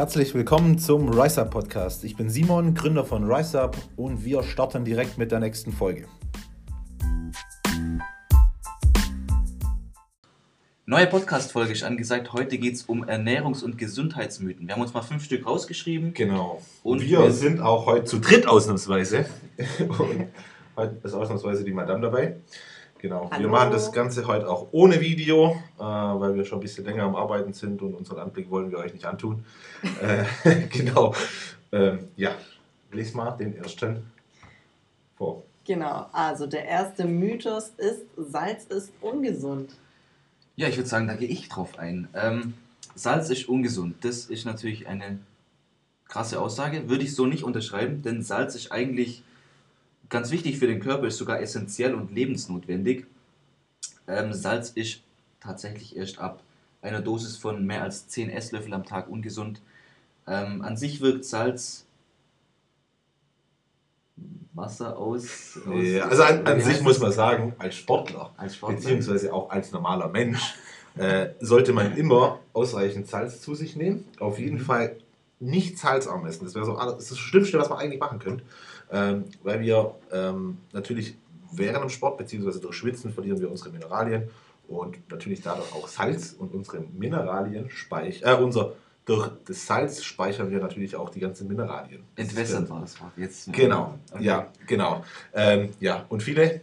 Herzlich willkommen zum RiseUp Podcast. Ich bin Simon, Gründer von RiseUp und wir starten direkt mit der nächsten Folge. Neue Podcast-Folge ist angesagt. Heute geht es um Ernährungs- und Gesundheitsmythen. Wir haben uns mal fünf Stück rausgeschrieben. Genau. Und wir, wir sind auch heute zu dritt ausnahmsweise. und heute ist ausnahmsweise die Madame dabei. Genau. Hallo. Wir machen das Ganze heute auch ohne Video, äh, weil wir schon ein bisschen länger am Arbeiten sind und unseren Anblick wollen wir euch nicht antun. äh, genau. Ähm, ja, lies mal den ersten vor. Genau, also der erste Mythos ist, Salz ist ungesund. Ja, ich würde sagen, da gehe ich drauf ein. Ähm, Salz ist ungesund. Das ist natürlich eine krasse Aussage. Würde ich so nicht unterschreiben, denn Salz ist eigentlich ganz wichtig für den Körper, ist sogar essentiell und lebensnotwendig. Ähm, Salz ist tatsächlich erst ab einer Dosis von mehr als 10 Esslöffel am Tag ungesund. Ähm, an sich wirkt Salz Wasser aus. aus ja, also an, an sich muss man sagen, als Sportler, als Sportler, beziehungsweise auch als normaler Mensch, äh, sollte man immer ausreichend Salz zu sich nehmen. Auf jeden mhm. Fall nicht salzarm essen. Das wäre so das, das Schlimmste, was man eigentlich machen könnte. Ähm, weil wir ähm, natürlich während dem Sport bzw. durch Schwitzen verlieren wir unsere Mineralien und natürlich dadurch auch Salz und unsere Mineralien speichern, äh, unser durch das Salz speichern wir natürlich auch die ganzen Mineralien. Entwässern war das Wort. Jetzt genau, okay. ja, genau. Ähm, ja, und viele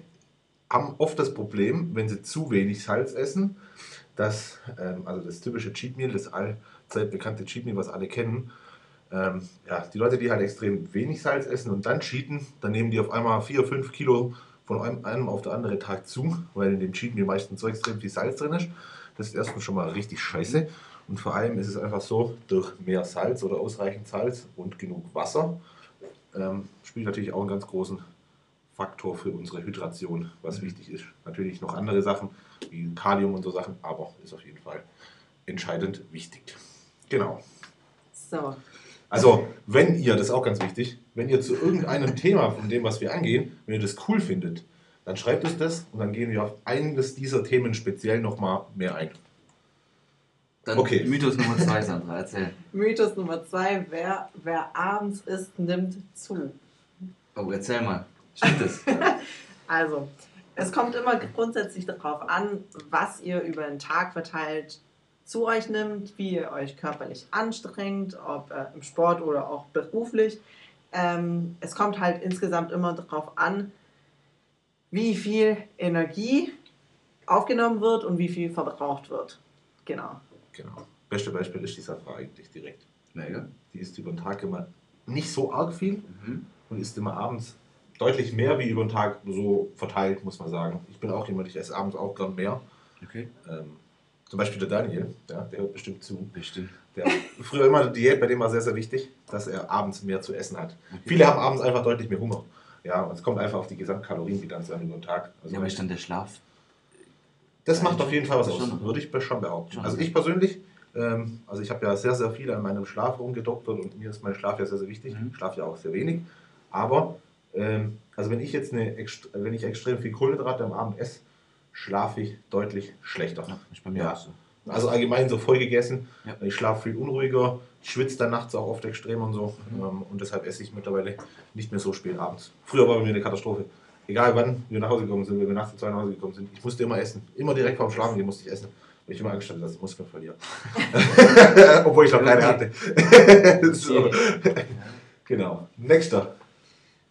haben oft das Problem, wenn sie zu wenig Salz essen, dass, ähm, also das typische Cheat Meal, das allzeit bekannte Cheat Meal, was alle kennen, ähm, ja, die Leute, die halt extrem wenig Salz essen und dann cheaten, dann nehmen die auf einmal 4, 5 Kilo von einem, einem auf den anderen Tag zu, weil in dem Cheat Meal meistens so extrem viel Salz drin ist. Das ist erstmal schon mal richtig scheiße. Und vor allem ist es einfach so, durch mehr Salz oder ausreichend Salz und genug Wasser ähm, spielt natürlich auch einen ganz großen Faktor für unsere Hydration, was mhm. wichtig ist. Natürlich noch andere Sachen wie Kalium und so Sachen, aber ist auf jeden Fall entscheidend wichtig. Genau. So. Also, wenn ihr, das ist auch ganz wichtig, wenn ihr zu irgendeinem Thema von dem, was wir angehen, wenn ihr das cool findet, dann schreibt uns das und dann gehen wir auf eines dieser Themen speziell nochmal mehr ein. Dann okay. Mythos Nummer zwei, Sandra, erzähl. Mythos Nummer zwei, wer, wer abends isst, nimmt zu. Oh, erzähl mal. Stimmt das? also, es kommt immer grundsätzlich darauf an, was ihr über den Tag verteilt zu euch nimmt, wie ihr euch körperlich anstrengt, ob äh, im Sport oder auch beruflich. Ähm, es kommt halt insgesamt immer darauf an, wie viel Energie aufgenommen wird und wie viel verbraucht wird. Genau. Genau. Beste Beispiel ist die Safra eigentlich direkt. Naja. Die ist über den Tag immer nicht so arg viel mhm. und ist immer abends deutlich mehr wie über den Tag so verteilt, muss man sagen. Ich bin auch jemand, ich esse abends auch gern mehr. Okay. Ähm, zum Beispiel der Daniel, ja, der hört bestimmt zu. Bestimmt. Der früher immer eine Diät, bei dem war sehr, sehr wichtig, dass er abends mehr zu essen hat. Okay. Viele haben abends einfach deutlich mehr Hunger. Ja, und es kommt einfach auf die Gesamtkalorienbilanz an über den Tag. Also ja, aber ist dann der Schlaf? Das macht auf jeden Fall was aus, würde ich schon behaupten. Also ich persönlich, ähm, also ich habe ja sehr, sehr viel an meinem Schlaf rumgedoktert und mir ist mein Schlaf ja sehr, sehr wichtig. Mhm. Ich schlafe ja auch sehr wenig. Aber, ähm, also wenn ich jetzt eine, wenn ich extrem viel Kohlenhydrate am Abend esse, schlafe ich deutlich schlechter. Ja, ist bei mir ja. auch so. Also allgemein so voll gegessen. Ja. Ich schlafe viel unruhiger, ich schwitze dann nachts auch oft extrem und so. Mhm. Ähm, und deshalb esse ich mittlerweile nicht mehr so spät abends. Früher war bei mir eine Katastrophe. Egal wann wir nach Hause gekommen sind, wenn wir nachts um zwei nach Hause gekommen sind, ich musste immer essen. Immer direkt vorm Schlafen gehen musste ich essen. Weil ich immer Angst hatte, dass ich Muskeln verliere. Obwohl ich noch keine hatte. so. Genau. Nächster.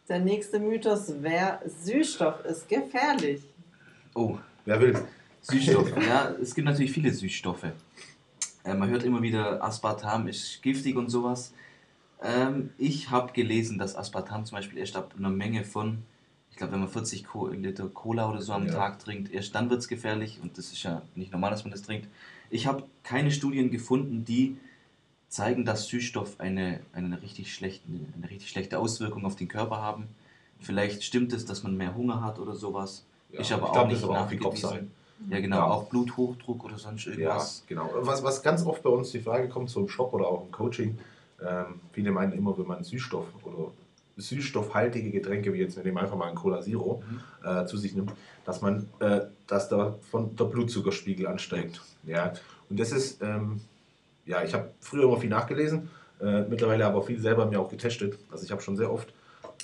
Der nächste Mythos wäre, Süßstoff ist gefährlich. Oh, Wer will? Süßstoffe. ja, es gibt natürlich viele Süßstoffe. Äh, man hört immer wieder, Aspartam ist giftig und sowas. Ähm, ich habe gelesen, dass Aspartam zum Beispiel erst ab einer Menge von, ich glaube, wenn man 40 Co Liter Cola oder so am ja. Tag trinkt, erst dann wird es gefährlich. Und das ist ja nicht normal, dass man das trinkt. Ich habe keine Studien gefunden, die zeigen, dass Süßstoff eine, eine, richtig schlechte, eine richtig schlechte Auswirkung auf den Körper haben. Vielleicht stimmt es, dass man mehr Hunger hat oder sowas. Ja, ich ich auch nicht aber nachgewiesen. Ja, genau, ja. auch Bluthochdruck oder sonst irgendwas. Ja, genau. Was, was ganz oft bei uns die Frage kommt, so im Shop oder auch im Coaching, ähm, viele meinen immer, wenn man Süßstoff oder süßstoffhaltige Getränke, wie jetzt, wir nehmen einfach mal ein Cola Zero, mhm. äh, zu sich nimmt, dass man, äh, dass da von der Blutzuckerspiegel ansteigt. Ja. Und das ist, ähm, ja, ich habe früher immer viel nachgelesen, Äh, mittlerweile aber viel selber mir auch getestet. Also ich habe schon sehr oft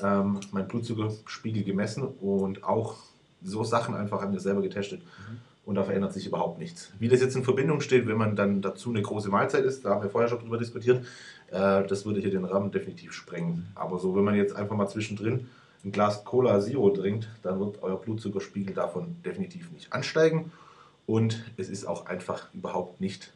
ähm, meinen Blutzuckerspiegel gemessen und auch so Sachen einfach an mir selber getestet. Mhm. Und da verändert sich überhaupt nichts. Wie das jetzt in Verbindung steht, wenn man dann dazu eine große Mahlzeit isst, da haben wir vorher schon drüber diskutiert, äh, das würde hier den Rahmen definitiv sprengen. Aber so, wenn man jetzt einfach mal zwischendrin ein Glas Cola Zero trinkt, dann wird euer Blutzuckerspiegel davon definitiv nicht ansteigen. Und es ist auch einfach überhaupt nicht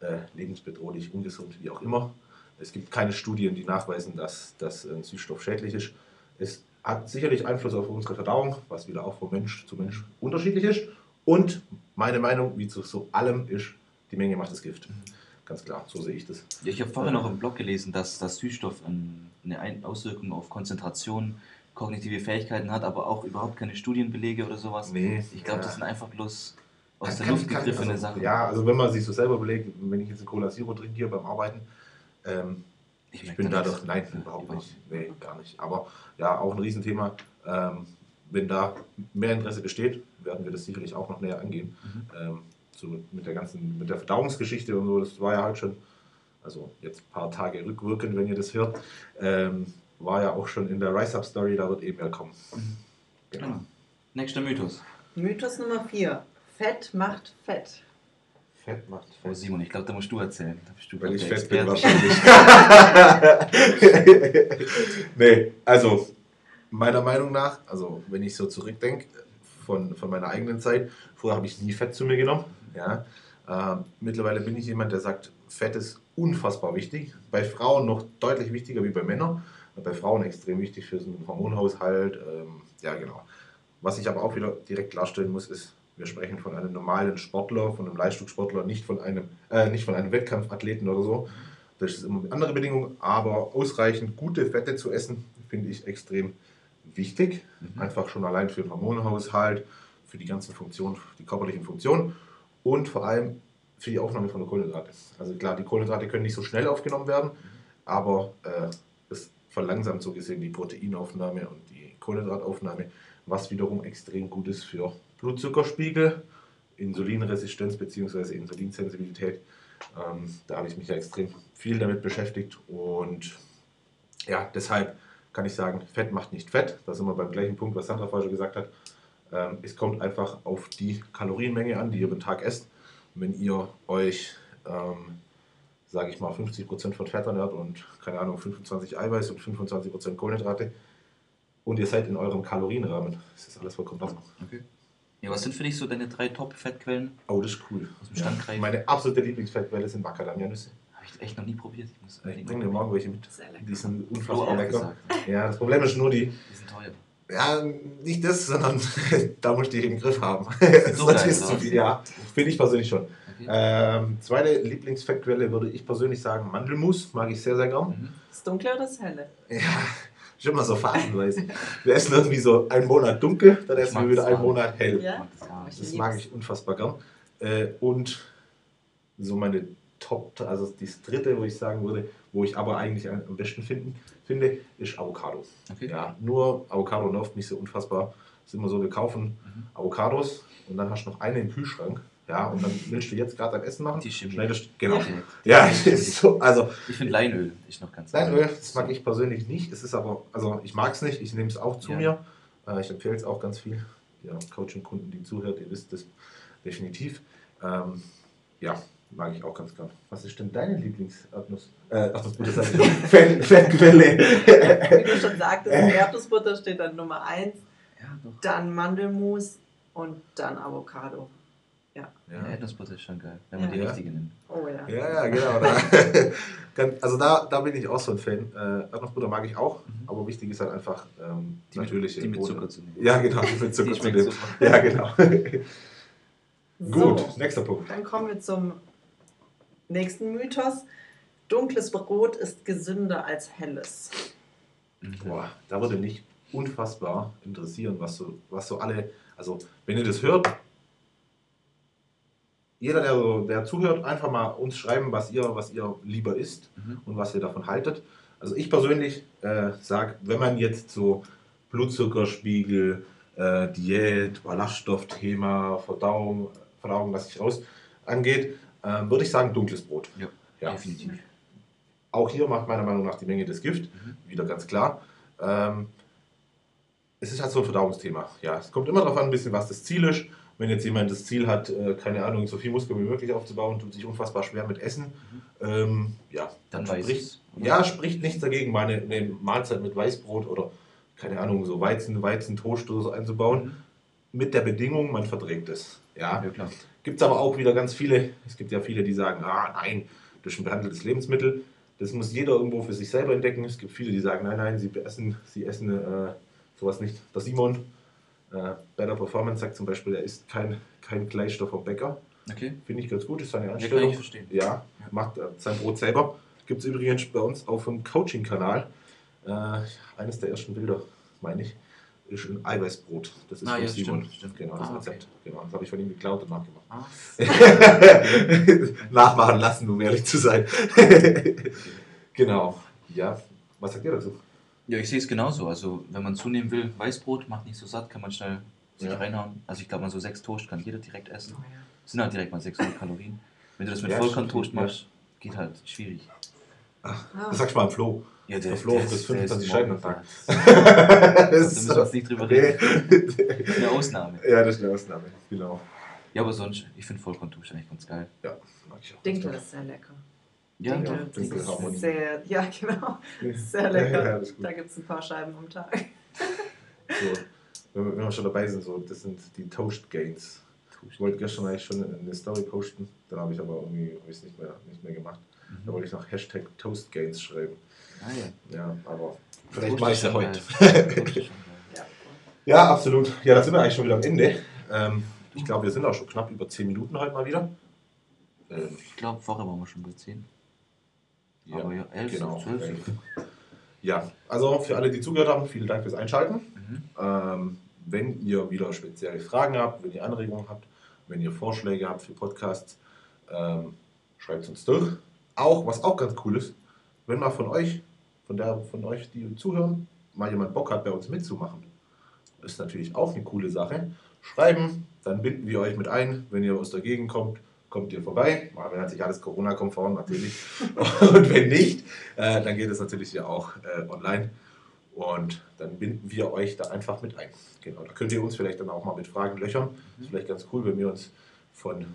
äh, lebensbedrohlich, ungesund, wie auch immer. Es gibt keine Studien, die nachweisen, dass das ein Süßstoff schädlich ist. Es hat sicherlich Einfluss auf unsere Verdauung, was wieder auch von Mensch zu Mensch unterschiedlich ist. Und meine Meinung, wie zu so allem, ist, die Menge macht das Gift. Ganz klar, so sehe ich das. Ja, ich habe vorher noch im Blog gelesen, dass das Süßstoff eine Auswirkung auf Konzentration, kognitive Fähigkeiten hat, aber auch überhaupt keine Studienbelege oder sowas. Nee, ich glaube, ja. das sind einfach bloß aus der Luft gegriffene also, Sachen. Ja, also wenn man sich so selber überlegt, wenn ich jetzt eine Cola Zero trinke hier beim Arbeiten, ähm, ich, ich bin da doch, nein, überhaupt nicht. Nee, gar nicht. Aber ja, auch ein Riesenthema. Ähm, wenn da mehr Interesse besteht, werden wir das sicherlich auch noch näher angehen. Mhm. Ähm, so mit der ganzen, mit der Verdauungsgeschichte und so, das war ja halt schon, also jetzt ein paar Tage rückwirkend, wenn ihr das hört, ähm, war ja auch schon in der Rise Up Story, da wird eben mehr kommen. Mhm. Genau. genau. Nächster Mythos. Mythos Nummer 4. Fett macht Fett. Fett macht Fett. Oh Simon, ich glaube, da musst du erzählen. Da du Weil ich fett bin wahrscheinlich. nee, also meiner Meinung nach, also wenn ich so zurückdenke von, von meiner eigenen Zeit, früher habe ich nie Fett zu mir genommen. Ja. Äh, mittlerweile bin ich jemand, der sagt, Fett ist unfassbar wichtig. Bei Frauen noch deutlich wichtiger wie bei Männern. Bei Frauen extrem wichtig für den Hormonhaushalt. Ähm, ja, genau. Was ich aber auch wieder direkt klarstellen muss, ist, wir sprechen von einem normalen Sportler, von einem Leistungssportler, nicht von einem, äh, nicht von einem Wettkampfathleten oder so. Das ist immer eine andere Bedingung, aber ausreichend gute Fette zu essen, finde ich extrem wichtig. Mhm. Einfach schon allein für den Hormonhaushalt, für die ganzen Funktionen, die körperlichen Funktionen und vor allem für die Aufnahme von der Kohlenhydrate. Also klar, die Kohlenhydrate können nicht so schnell aufgenommen werden, aber äh, es verlangsamt so gesehen die Proteinaufnahme und die Kohlenhydrataufnahme, was wiederum extrem gut ist für Blutzuckerspiegel, Insulinresistenz bzw. Insulinsensibilität. Ähm, da habe ich mich ja extrem viel damit beschäftigt und ja, deshalb kann ich sagen, Fett macht nicht Fett. Da sind wir beim gleichen Punkt, was Sandra vorher schon gesagt hat. Ähm, es kommt einfach auf die Kalorienmenge an, die ihr den Tag esst. Wenn ihr euch, ähm, sage ich mal, 50% von Fett ernährt und, keine Ahnung, 25 Eiweiß und 25% Kohlenhydrate und ihr seid in eurem Kalorienrahmen, ist das alles vollkommen offen. Okay. Ja, was sind für dich so deine drei Top-Fettquellen? Oh, das ist cool. Aus dem Standkreis? Ja, meine absolute Lieblingsfettquelle sind Macadamia-Nüsse. Habe ich echt noch nie probiert. Ich, muss ich bringe dir morgen welche mit. Die sind unfassbar lecker. Gesagt. Ja, das Problem ist nur die. Die sind teuer. Ja, nicht das, sondern da muss ich die im Griff haben. So das ist zu viel, ja. Finde ich persönlich schon. Okay. Ähm, zweite Lieblingsfettquelle würde ich persönlich sagen Mandelmus. Mag ich sehr, sehr gern. Mhm. Das dunkle oder das helle? Ja, ist immer so phasenweise. Wir essen irgendwie so einen Monat dunkel, dann essen wir wieder einen Monat hell. Ja? Das mag ich unfassbar gern. Äh, und so meine Top, also das dritte, wo ich sagen würde, wo ich aber eigentlich am besten finden, finde, ist Avocado. Okay. Ja, nur Avocado nervt mich so unfassbar. Das ist immer so, wir kaufen mhm. Avocados und dann hast du noch eine im Kühlschrank ja, und dann willst du jetzt gerade dein Essen machen. Die Chemie. Schneidest, genau. Ja, ist so, also. Ich finde Leinöl ist noch ganz Leinöl, das mag ich persönlich nicht. Es ist aber, also ich mag es nicht, ich nehme es auch zu ja. mir. Äh, ich empfehle es auch ganz viel. Ja, Coaching-Kunden, die zuhört, ihr wisst das definitiv. Ähm, ja, mag ich auch ganz gern. Was ist denn deine Lieblings-Erdnuss? Äh, Erdnussbutter, sag ich Fettquelle. Wie du schon sagtest, Erdnussbutter steht dann Nummer 1, ja, dann Mandelmus und dann Avocado. Ja. ja. Erdnussbutter ist schon geil, wenn man ja. die richtige nimmt. Oh ja. Ja, ja, genau. Da, also da, da bin ich auch so ein Fan. Äh, Erdnussbutter mag ich auch, mhm. aber wichtig ist halt einfach ähm, die natürliche. die mit Zucker zu nehmen. Ja, genau, die mit Zucker die zu nehmen. Ja, genau. Gut, nächster Punkt. Dann kommen wir zum nächsten Mythos. Dunkles Brot ist gesünder als helles. Boah, da würde mich unfassbar interessieren, was so, was so alle, also wenn ihr das hört, jeder, der, so, der zuhört, einfach mal uns schreiben, was ihr, was ihr lieber isst mhm. und was ihr davon haltet. Also ich persönlich äh, sage, wenn man jetzt so Blutzuckerspiegel, äh, Diät, Ballaststoffthema, Verdauung, Verdauung, was sich raus angeht, äh, würde ich sagen dunkles Brot. Ja, ja. definitiv. auch hier macht meiner Meinung nach die Menge das Gift, Mhm. wieder ganz klar. Ähm, es ist halt so ein Verdauungsthema. Ja, es kommt immer darauf an, ein bisschen, was das Ziel ist. Wenn jetzt jemand das Ziel hat, äh, keine Ahnung, so viel Muskeln wie möglich aufzubauen, tut sich unfassbar schwer mit Essen, ähm, ja, Mhm. Dann spricht, es, ja, spricht nichts dagegen, mal eine, Mahlzeit mit Weißbrot oder, keine Ahnung, so Weizen, Weizentoast oder so einzubauen, Mhm. mit der Bedingung, man verträgt es. Ja, Ja, klar. Gibt es aber auch wieder ganz viele, es gibt ja viele, die sagen, ah nein, das ist ein behandeltes Lebensmittel. Das muss jeder irgendwo für sich selber entdecken. Es gibt viele, die sagen, nein, nein, sie essen, sie essen äh, sowas nicht. Der Simon, äh, Better Performance sagt zum Beispiel, er isst kein, kein Gleichstoff vom Bäcker. Okay. Finde ich ganz gut, ist seine Ja, kann ich verstehen. Ja, Ja. macht äh, sein Brot selber. Gibt es übrigens bei uns auf dem Coaching-Kanal. Äh, eines der ersten Bilder, meine ich, ist ein Eiweißbrot. Das ist Ah, von ja, Simon. stimmt, stimmt. Genau, das Ah, okay. Rezept. Genau, das habe ich von ihm geklaut und nachgemacht. Ah, Nachmachen lassen, um ehrlich zu sein. genau. Ja, was sagt ihr dazu? Ja, ich sehe es genauso. Also, wenn man zunehmen will, Weißbrot macht nicht so satt, kann man schnell sich Ja. reinhauen. Also, ich glaube, mal so sechs Toast kann jeder direkt essen. Oh ja. Das sind halt direkt mal 600 Kalorien. Wenn du das mit Ja, Vollkorntoast machst, geht halt schwierig. Ah. Das sagst du mal am Flo. Ja, Der Flo frisst 25 Scheiben am Tag. Da das müssen wir uns nicht drüber reden. Das ist eine Ausnahme. ja, das ist eine Ausnahme. Genau. Ja, aber sonst, ich finde Vollkorntoast eigentlich ganz geil. Ja, mag ich auch. Dinkel ist sehr lecker. Ja, Dinkel, ja, das Dinkel ist Harmonie. sehr, ja genau, sehr Ja, lecker. ja, gut. da gibt es ein paar Scheiben am Tag. So, wenn, wir, wenn wir schon dabei sind, so, das sind die Toast Gains. Ich wollte gestern eigentlich schon eine Story posten, dann habe ich aber irgendwie hab ich's nicht, mehr, nicht mehr gemacht. Da Mhm. wollte ich noch Hashtag Toast Gains schreiben. Ah, ja. Ja, aber vielleicht mache ich ja schon heute. Ja. Ja, absolut. Ja, da sind wir eigentlich schon wieder am Ende. Ähm, ich glaube, wir sind auch schon knapp über 10 Minuten heute mal wieder. Ähm, Ich glaube, vorher waren wir schon bei 10. ja, Aber ja, 11, genau. 12. elf. Ja, also für alle, die zugehört haben, vielen Dank fürs Einschalten. Mhm. Ähm, wenn ihr wieder spezielle Fragen habt, wenn ihr Anregungen habt, wenn ihr Vorschläge habt für Podcasts, ähm, schreibt uns durch. Auch, was auch ganz cool ist, wenn mal von euch, von der von euch, die zuhören, mal jemand Bock hat, bei uns mitzumachen. Das ist natürlich auch eine coole Sache. Schreiben, dann binden wir euch mit ein. Wenn ihr aus der Gegend kommt, kommt ihr vorbei. Wenn natürlich alles Corona-konform natürlich. Und wenn nicht, äh, dann geht es natürlich ja auch äh, online. Und dann binden wir euch da einfach mit ein. Genau, da könnt ihr uns vielleicht dann auch mal mit Fragen löchern. Mhm. Ist vielleicht ganz cool, wenn wir uns von,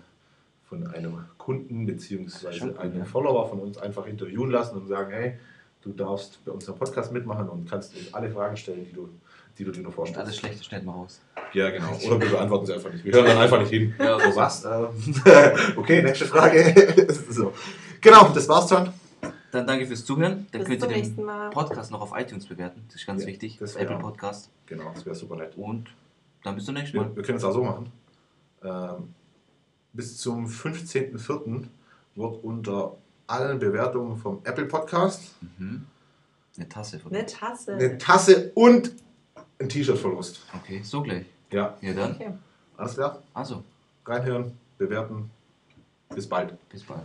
von einem Kunden bzw. einem ja. Follower von uns einfach interviewen lassen und sagen, hey, du darfst bei unserem Podcast mitmachen und kannst uns alle Fragen stellen, die du, die du dir nur vorstellst. alles Schlechte stellt mal raus. Ja, genau. Oder wir beantworten sie einfach nicht. Wir hören dann einfach nicht hin. Ja. So was? Okay, nächste Frage. so. Genau, das war's schon. Dann danke fürs Zuhören. Dann Bis könnt ihr zum den nächsten Mal. Podcast noch auf iTunes bewerten. Das ist ganz Ja, wichtig. das Apple Podcast. Genau, das wäre super nett. Und dann bis zum nächsten Mal. Wir, wir können es auch so machen. Ähm, bis zum 15.04. wird unter allen Bewertungen vom Apple Podcast Mhm. Eine Tasse von Eine Tasse. eine Tasse und ein T-Shirt verlost. Okay, so gleich. Ja, Ja dann. Okay. alles klar. Also, Reinhören, bewerten. Bis bald. bis bald.